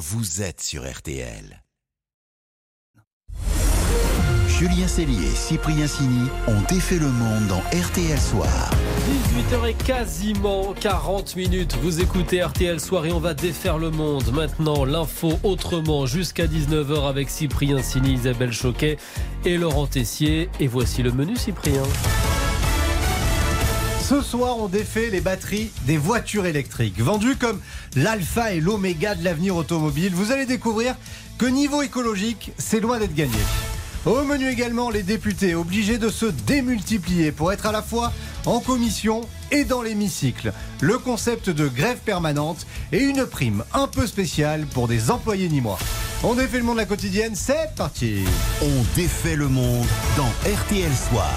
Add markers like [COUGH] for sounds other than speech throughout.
vous êtes sur RTL. Julien Cellier et Cyprien Sini ont défait le monde dans RTL Soir. 18h et quasiment 40 minutes. Vous écoutez RTL Soir et on va défaire le monde. Maintenant, l'info autrement jusqu'à 19h avec Cyprien Sini, Isabelle Choquet et Laurent Tessier. Et voici le menu, Cyprien. Ce soir, on défait les batteries des voitures électriques. Vendues comme l'alpha et l'oméga de l'avenir automobile, vous allez découvrir que niveau écologique, c'est loin d'être gagné. Au menu également, les députés obligés de se démultiplier pour être à la fois en commission et dans l'hémicycle. Le concept de grève permanente et une prime un peu spéciale pour des employés nîmois. On défait le monde de la quotidienne, c'est parti On défait le monde dans RTL Soir.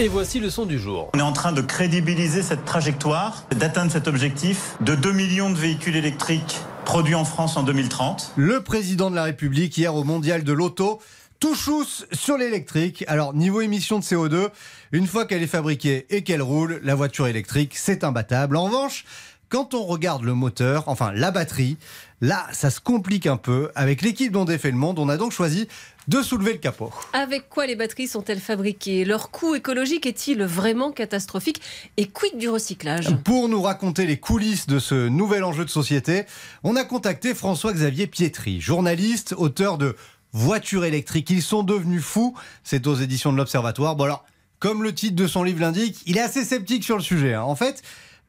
Et voici le son du jour. On est en train de crédibiliser cette trajectoire, d'atteindre cet objectif de 2 millions de véhicules électriques produits en France en 2030. Le président de la République hier au mondial de l'auto tout chousse sur l'électrique. Alors, niveau émission de CO2, une fois qu'elle est fabriquée et qu'elle roule, la voiture électrique, c'est imbattable. En revanche, quand on regarde le moteur, enfin la batterie, là, ça se complique un peu. Avec l'équipe dont défait le monde, on a donc choisi de soulever le capot. Avec quoi les batteries sont-elles fabriquées? Leur coût écologique est-il vraiment catastrophique Et quid du recyclage? Pour nous raconter les coulisses de ce nouvel enjeu de société, on a contacté François-Xavier Pietri, journaliste, auteur de voitures électriques. Ils sont devenus fous. C'est aux éditions de l'Observatoire. Bon alors, comme le titre de son livre l'indique, il est assez sceptique sur le sujet. Hein. En fait,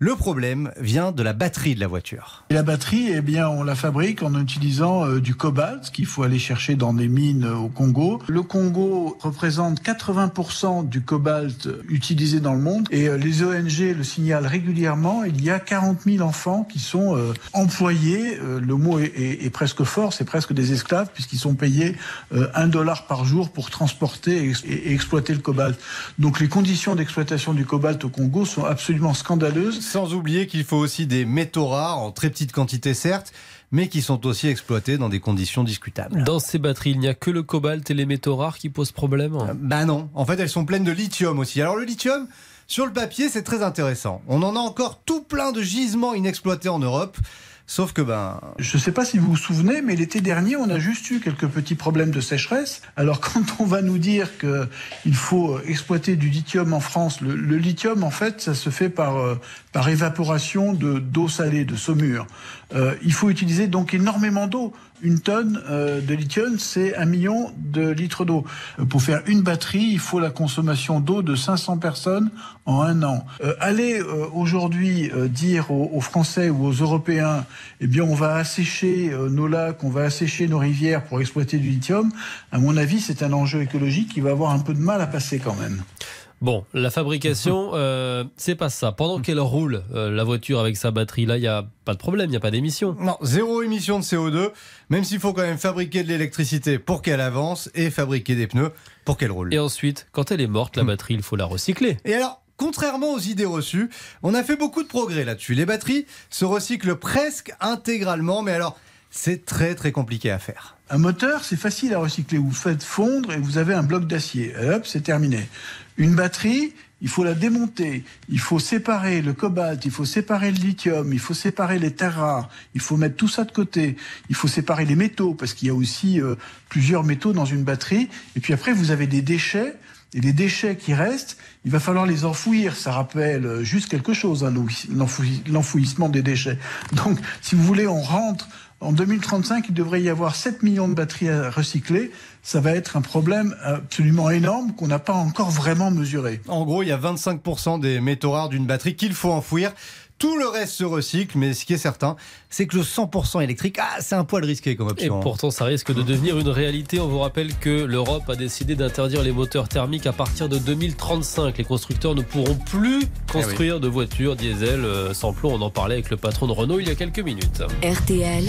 le problème vient de la batterie de la voiture. Et la batterie, eh bien, on la fabrique en utilisant euh, du cobalt qu'il faut aller chercher dans des mines euh, au Congo. Le Congo représente 80% du cobalt utilisé dans le monde et euh, les ONG le signalent régulièrement. Il y a 40 000 enfants qui sont employés. le mot est, presque fort, c'est presque des esclaves puisqu'ils sont payés un dollar par jour pour transporter et exploiter le cobalt. Donc les conditions d'exploitation du cobalt au Congo sont absolument scandaleuses. Sans oublier qu'il faut aussi des métaux rares, en très petite quantité certes, mais qui sont aussi exploités dans des conditions discutables. Dans ces batteries, il n'y a que le cobalt et les métaux rares qui posent problème Ben non, en fait elles sont pleines de lithium aussi. Alors le lithium, sur le papier, c'est très intéressant. On en a encore tout plein de gisements inexploités en Europe. Sauf que ben. Je ne sais pas si vous vous souvenez, mais l'été dernier, on a juste eu quelques petits problèmes de sécheresse. Alors [LAUGHS] quand on va nous dire qu'il faut exploiter du lithium en France, le, le, lithium en fait, ça se fait par euh, par évaporation de d'eau salée, de saumure. Euh, il faut utiliser donc énormément d'eau. Une tonne euh, de lithium, c'est un million de litres d'eau. Euh, pour faire une batterie, il faut la consommation d'eau de 500 personnes en un an. Euh, aller euh, aujourd'hui dire aux, aux, Français ou aux Européens, eh bien, on va assécher nos lacs, on va assécher nos rivières pour exploiter du lithium, à mon avis, c'est un enjeu écologique qui va avoir un peu de mal à passer quand même. Bon, la fabrication, [LAUGHS] euh, c'est pas ça. Pendant qu'elle roule, euh, la voiture avec sa batterie, là, il n'y a pas de problème, il n'y a pas d'émission. Non, zéro émission de CO2, même s'il faut quand même fabriquer de l'électricité pour qu'elle avance et fabriquer des pneus pour qu'elle roule. Et ensuite, quand elle est morte, la batterie, il faut la recycler. Et alors Contrairement aux idées reçues, on a fait beaucoup de progrès là-dessus. Les batteries se recyclent presque intégralement, mais alors c'est très très compliqué à faire. Un moteur, c'est facile à recycler. Vous faites fondre et vous avez un bloc d'acier. Hop, c'est terminé. Une batterie, il faut la démonter, il faut séparer le cobalt, il faut séparer le lithium, il faut séparer les terres rares, il faut mettre tout ça de côté, il faut séparer les métaux, parce qu'il y a aussi euh, plusieurs métaux dans une batterie, et puis après vous avez des déchets, et les déchets qui restent, il va falloir les enfouir. Ça rappelle juste quelque chose, hein, l'enfouissement des déchets. Donc, si vous voulez, on rentre en 2035, il devrait y avoir 7 millions de batteries à recycler. Ça va être un problème absolument énorme qu'on n'a pas encore vraiment mesuré. En gros, il y a 25% des métaux rares d'une batterie qu'il faut enfouir. Tout le reste se recycle, mais ce qui est certain, c'est que le 100% électrique, ah, c'est un poil risqué comme option. Et pourtant, ça risque de devenir une réalité. On vous rappelle que l'Europe a décidé d'interdire les moteurs thermiques à partir de 2035. Les constructeurs ne pourront plus construire eh oui. de voitures diesel sans plomb. On en parlait avec le patron de Renault il y a quelques minutes. RTL.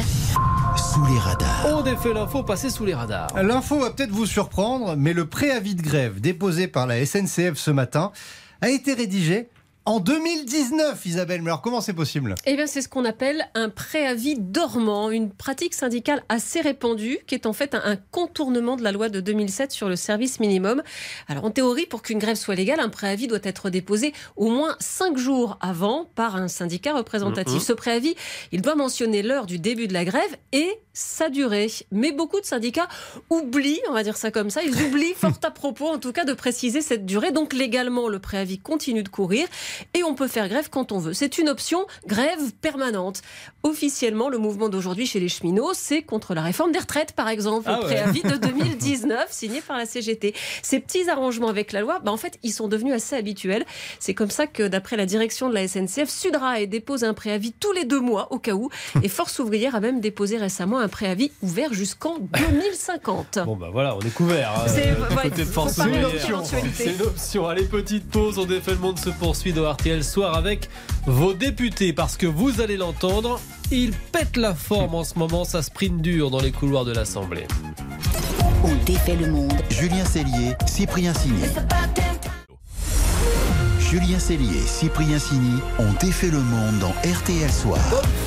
Sous les radars. On défait l'info, passez sous les radars. L'info va peut-être vous surprendre, mais le préavis de grève déposé par la SNCF ce matin a été rédigé en 2019, Isabelle, mais alors comment c'est possible? Eh bien, c'est ce qu'on appelle un préavis dormant, une pratique syndicale assez répandue, qui est en fait un, contournement de la loi de 2007 sur le service minimum. Alors, en théorie, pour qu'une grève soit légale, un préavis doit être déposé au moins cinq jours avant par un syndicat représentatif. Mmh. Ce préavis, il doit mentionner l'heure du début de la grève et sa durée. Mais beaucoup de syndicats oublient, on va dire ça comme ça, ils oublient [LAUGHS] fort à propos en tout cas de préciser cette durée. Donc légalement, le préavis continue de courir et on peut faire grève quand on veut. C'est une option grève permanente. Officiellement, le mouvement d'aujourd'hui chez les cheminots, c'est contre la réforme des retraites par exemple, Ah le ouais. préavis de [LAUGHS] 2019 signé par la CGT. Ces petits arrangements avec la loi, bah, en fait, ils sont devenus assez habituels. C'est comme ça que d'après la direction de la SNCF, Sudrail dépose un préavis tous les deux mois au cas où [LAUGHS] et Force ouvrière a même déposé récemment un préavis ouvert jusqu'en 2050. Bon bah voilà, on est couvert. hein, C'est- d'éventualité. C'est une option. Allez, petite pause. On défait le monde se poursuit dans RTL Soir avec vos députés parce que vous allez l'entendre. Ils pètent la forme en ce moment. Ça sprint dur dans les couloirs de l'Assemblée. On défait le monde. Julien Cellier, Cyprien Signé. Julien Cellier et Cyprien Signy ont défait le monde dans RTL Soir.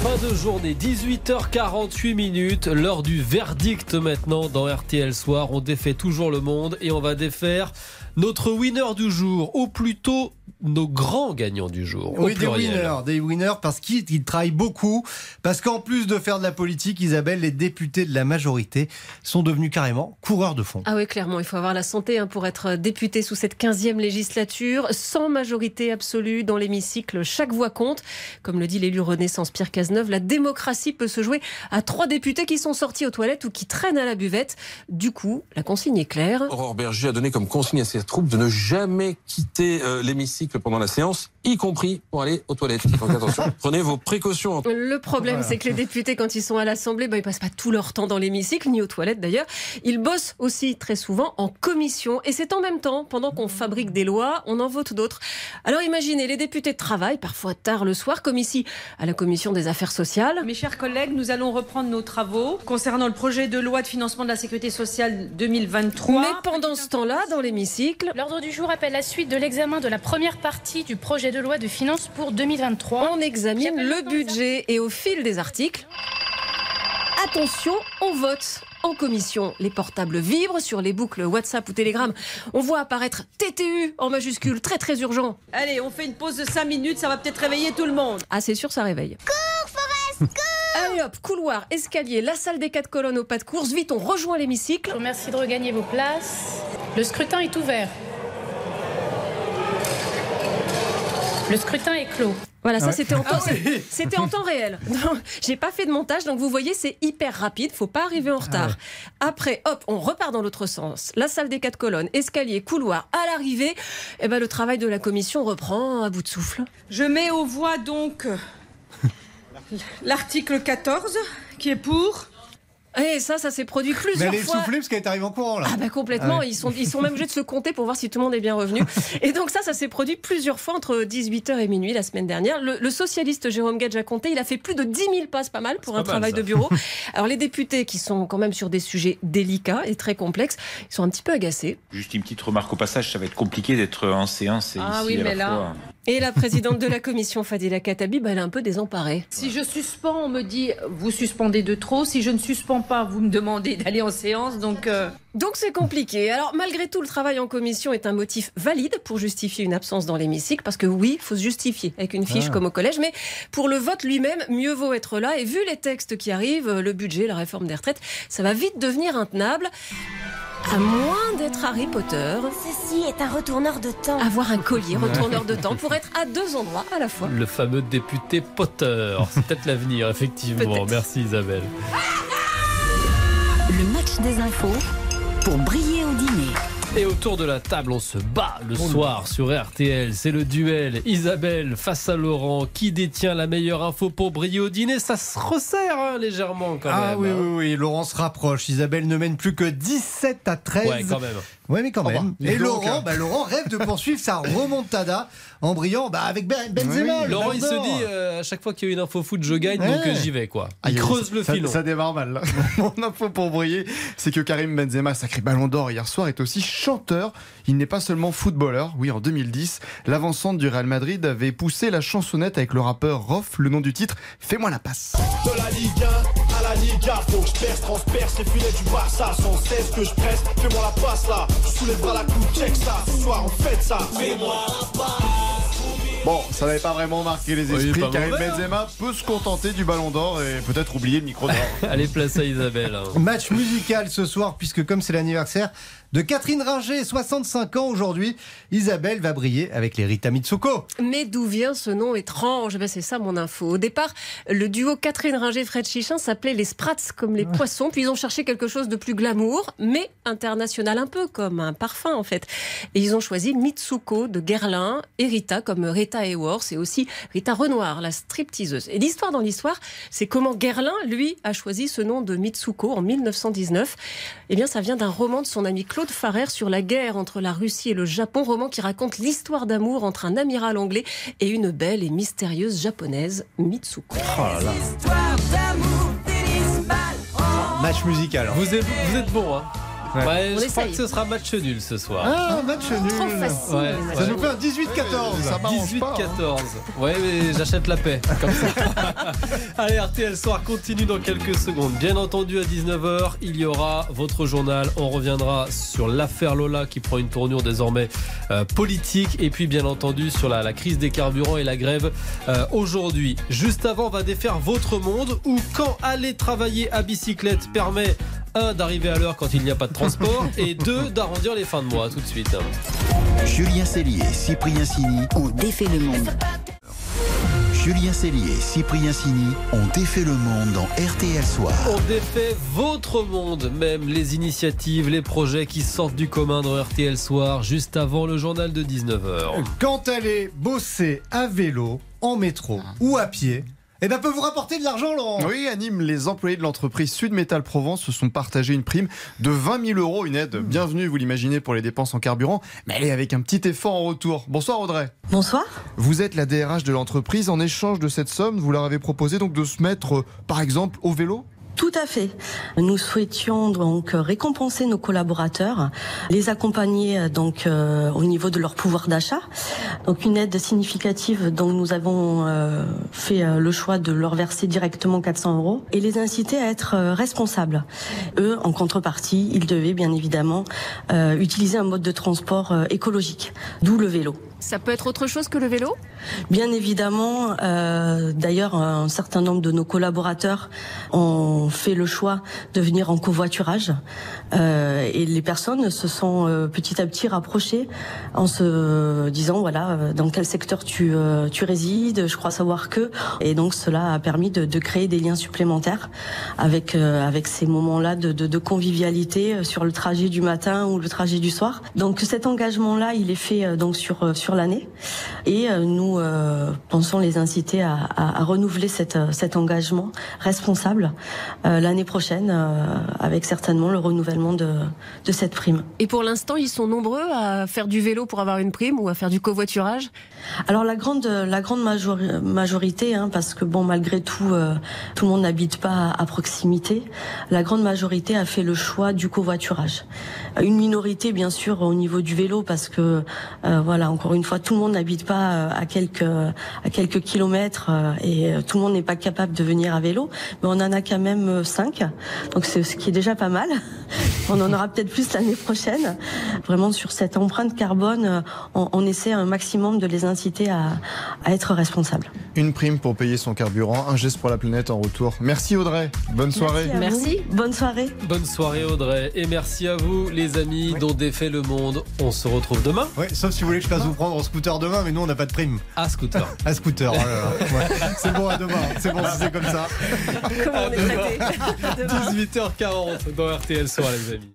Fin de journée, 18h48 minutes, l'heure du verdict maintenant dans RTL Soir. On défait toujours le monde et on va défaire notre winner du jour, ou plutôt nos grands gagnants du jour. au Oui, des winners, des winners parce qu'ils ils travaillent beaucoup. Parce qu'en plus de faire de la politique, Isabelle, les députés de la majorité sont devenus carrément coureurs de fond. Ah oui, clairement, il faut avoir la santé hein, pour être député sous cette 15e législature, sans majorité absolue dans l'hémicycle. Chaque voix compte. Comme le dit l'élu Renaissance Pierre Cazeneuve, la démocratie peut se jouer à trois députés qui sont sortis aux toilettes ou qui traînent à la buvette. Du coup, la consigne est claire. Aurore Berger a donné comme consigne à ses troupes de ne jamais quitter euh, l'hémicycle pendant la séance, y compris pour aller aux toilettes. Donc attention, [LAUGHS] prenez vos précautions. Le problème, c'est que les députés, quand ils sont à l'Assemblée, ben, ils passent pas tout leur temps dans l'hémicycle, ni aux toilettes d'ailleurs. Ils bossent aussi très souvent en commission. Et c'est en même temps, pendant qu'on fabrique des lois, on en vote d'autres. Alors imaginez, les députés travaillent parfois tard le soir, comme ici à la commission des affaires sociales. Mes chers collègues, nous allons reprendre nos travaux concernant le projet de loi de financement de la sécurité sociale 2023. Mais pendant ce temps-là, dans l'hémicycle, L'ordre du jour appelle la suite de l'examen de la première partie du projet de loi de finances pour 2023. on examine le budget et au fil des articles, attention, on vote. En commission, les portables vibrent sur les boucles WhatsApp ou Telegram. On voit apparaître TTU en majuscule, très très urgent. Allez, on fait une pause de 5 minutes, ça va peut-être réveiller tout le monde. Ah, c'est sûr, ça réveille. Cours, Forest, [LAUGHS] cours Allez hop, couloir, escalier, la salle des quatre colonnes au pas de course. Vite, on rejoint Je l'hémicycle. vous remercie de regagner vos places. Le scrutin est ouvert. Le scrutin est clos. Voilà, ça c'était en, temps- Ah oui. c'était en temps réel. [LAUGHS] Non, J'ai pas fait de montage, donc vous voyez, c'est hyper rapide. Faut pas arriver en retard. Après, hop, on repart dans l'autre sens. La salle des quatre colonnes, escalier, couloir. À l'arrivée, eh ben, le travail de la commission reprend à bout de souffle. Je mets aux voix donc [LAUGHS] l'article 14 qui est pour. Et ça, ça s'est produit Mais plusieurs elle est fois. soufflée parce qu'elle est arrivée en courant là. Ah bah complètement, Ah ouais. ils, sont, ils sont même obligés de se compter pour voir si tout le monde est bien revenu. Et donc ça, ça s'est produit plusieurs fois entre 18h et minuit la semaine dernière. Le, le socialiste Jérôme Gage a compté, il a fait plus de 10 000 passes, pas mal pour un mal, travail ça. de bureau. Alors les députés qui sont quand même sur des sujets délicats et très complexes, ils sont un petit peu agacés. Juste une petite remarque au passage, ça va être compliqué d'être en séance et Ah ici oui, à la mais là- fois. Et la présidente de la commission, Fadila Katabi, bah, elle est un peu désemparée. Si je suspends, on me dit vous suspendez de trop. Si je ne suspends pas, vous me demandez d'aller en séance. Donc euh, Donc c'est compliqué. Alors malgré tout, le travail en commission est un motif valide pour justifier une absence dans l'hémicycle, parce que oui, il faut se justifier avec une fiche Ah. comme au collège, mais pour le vote lui-même, mieux vaut être là. Et vu les textes qui arrivent, le budget, la réforme des retraites, ça va vite devenir intenable. À moins d'être Harry Potter, Ceci est un retourneur de temps. avoir un collier retourneur de temps pour être à deux endroits à la fois. Le fameux député Potter. C'est peut-être l'avenir, effectivement. Merci Isabelle. Le match des infos pour briller au dîner. Et autour de la table, on se bat le soir sur RTL. C'est le duel. Isabelle face à Laurent. Qui détient la meilleure info pour briller au dîner? Ça se resserre hein, légèrement quand Ah même. oui, hein. oui, oui, Laurent se rapproche. Isabelle ne mène plus que 17 à 13. Ouais, quand même. Ouais, mais quand Oh même. Et Laurent, hein. bah, Laurent rêve de poursuivre sa [LAUGHS] remontada en brillant bah, avec Ben- Benzema. Laurent, il se dit euh, à chaque fois qu'il y a une info foot, je gagne, Ouais. donc euh, j'y vais quoi. Il creuse le ça, filon. Ça démarre mal. [LAUGHS] Mon info pour briller, c'est que Karim Benzema, sacré ballon d'or hier soir, est aussi chanteur. Il n'est pas seulement footballeur. Oui, en 2010, l'avancante du Real Madrid avait poussé la chansonnette avec le rappeur Rof. Le nom du titre, Fais-moi la passe. De la Ligue 1 à la Liga, faut que je perce, transperce les filets du Barça, sans cesse que je presse, fais-moi la passe là, je soulève bras la coupe, check ça, ce soir on fête ça, fais-moi la passe. Bon, ça n'avait pas vraiment marqué les Oui, esprits. pas Karim hein. Benzema peut se contenter du ballon d'or et peut-être oublier le micro d'or. [LAUGHS] Allez, place à Isabelle. Match musical ce soir, puisque comme c'est l'anniversaire de Catherine Ringer, 65 ans aujourd'hui, Isabelle va briller avec les Rita Mitsuko. Mais d'où vient ce nom étrange? Ben C'est ça mon info. Au départ, le duo Catherine Ringer-Fred Chichin s'appelait les Sprats comme les poissons, puis ils ont cherché quelque chose de plus glamour, mais international un peu, comme un parfum en fait. Et ils ont choisi Mitsuko de Guerlain et Rita comme Rita Hayworth et aussi Rita Renoir, la stripteaseuse. Et l'histoire dans l'histoire, c'est comment Guerlain, lui, a choisi ce nom de Mitsuko en 1919. Eh bien, ça vient d'un roman de son ami Claude Farrer sur la guerre entre la Russie et le Japon, roman qui raconte l'histoire d'amour entre un amiral anglais et une belle et mystérieuse japonaise, Mitsuko. Oh là là. Match musical. Vous êtes, vous êtes bon, hein Ouais. Ouais, On je crois que ce sera match nul ce soir. Ah, match nul. Trop facile. Ouais, Ça nous fait un 18-14. Ça m'arrange pas, hein. 18-14. Ouais, mais j'achète la paix. Comme ça. [LAUGHS] Allez, RTL Soir continue dans quelques secondes. Bien entendu, à 19h, il y aura votre journal. On reviendra sur l'affaire Lola qui prend une tournure désormais euh, politique. Et puis, bien entendu, sur la, la crise des carburants et la grève euh, aujourd'hui. Juste avant, on va défaire votre monde où quand aller travailler à bicyclette permet. Un, d'arriver à l'heure quand il n'y a pas de transport [LAUGHS] et deux, d'arrondir les fins de mois tout de suite. Julien Cellier, Cyprien Sini On défait le monde. Julien Cellier, Cyprien Sini ont défait le monde dans RTL Soir. On défait votre monde, même les initiatives, les projets qui sortent du commun dans RTL Soir, juste avant le journal de 19h. Quand aller bosser à vélo, en métro ou à pied, eh ben peut vous rapporter de l'argent, Laurent. Oui, à Nîmes, les employés de l'entreprise Sud Métal Provence se sont partagés une prime de 20 000 euros, une aide bienvenue, vous l'imaginez, pour les dépenses en carburant, mais elle est avec un petit effort en retour. Bonsoir Audrey. Bonsoir. Vous êtes la DRH de l'entreprise. En échange de cette somme, vous leur avez proposé donc de se mettre, euh, par exemple, au vélo? Tout à fait. Nous souhaitions donc récompenser nos collaborateurs, les accompagner euh, donc euh, au niveau de leur pouvoir d'achat. Donc une aide significative dont nous avons euh, fait le choix de leur verser directement 400 euros et les inciter à être euh, responsables. Eux, en contrepartie, ils devaient bien évidemment utiliser un mode de transport écologique, d'où le vélo. Ça peut être autre chose que le vélo? Bien évidemment, d'ailleurs, un certain nombre de nos collaborateurs ont fait le choix de venir en covoiturage euh, et les personnes se sont euh, petit à petit rapprochées en se disant voilà euh, dans quel secteur tu tu résides, je crois savoir que et donc cela a permis de, créer des liens supplémentaires avec avec ces moments-là de, convivialité sur le trajet du matin ou le trajet du soir. Donc cet engagement-là, il est fait donc sur sur l'année et nous pensons les inciter à, renouveler cette, cet engagement responsable l'année prochaine euh, avec certainement le renouvellement de, de cette prime. Et pour l'instant, ils sont nombreux à faire du vélo pour avoir une prime ou à faire du covoiturage? Alors la grande la grande majori- majorité, hein, parce que bon malgré tout euh, tout le monde n'habite pas à, proximité, la grande majorité a fait le choix du covoiturage. Une minorité bien sûr au niveau du vélo parce que euh, voilà encore une fois tout le monde n'habite pas euh, à quelques à quelques kilomètres euh, et euh, tout le monde n'est pas capable de venir à vélo, mais on en a quand même euh, cinq, donc c'est ce qui est déjà pas mal. [LAUGHS] On en aura peut-être plus l'année prochaine. Vraiment sur cette empreinte carbone, euh, on, on essaie un maximum de les inciter à, à être responsables. Une prime pour payer son carburant, un geste pour la planète en retour. Merci Audrey, bonne soirée. vous. Bonne soirée. Bonne soirée Audrey et merci à vous les amis dont défait le monde. On se retrouve demain. Ouais, sauf si vous voulez que je fasse vous prendre en scooter demain, mais nous on n'a pas de prime. À scooter. à scooter. Ouais. C'est bon à demain. C'est bon si c'est comme ça. Comment on est traité [LAUGHS] 18h40 dans RTL Soir les amis.